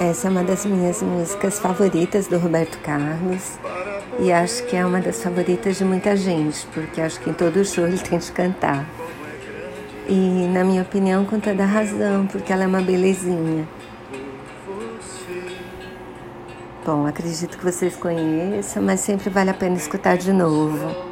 Essa é uma das minhas músicas favoritas do Roberto Carlos e acho que é uma das favoritas de muita gente, porque acho que em todo show ele tem de cantar. E, na minha opinião, com toda razão, porque ela é uma belezinha. Bom, acredito que vocês conheçam, mas sempre vale a pena escutar de novo.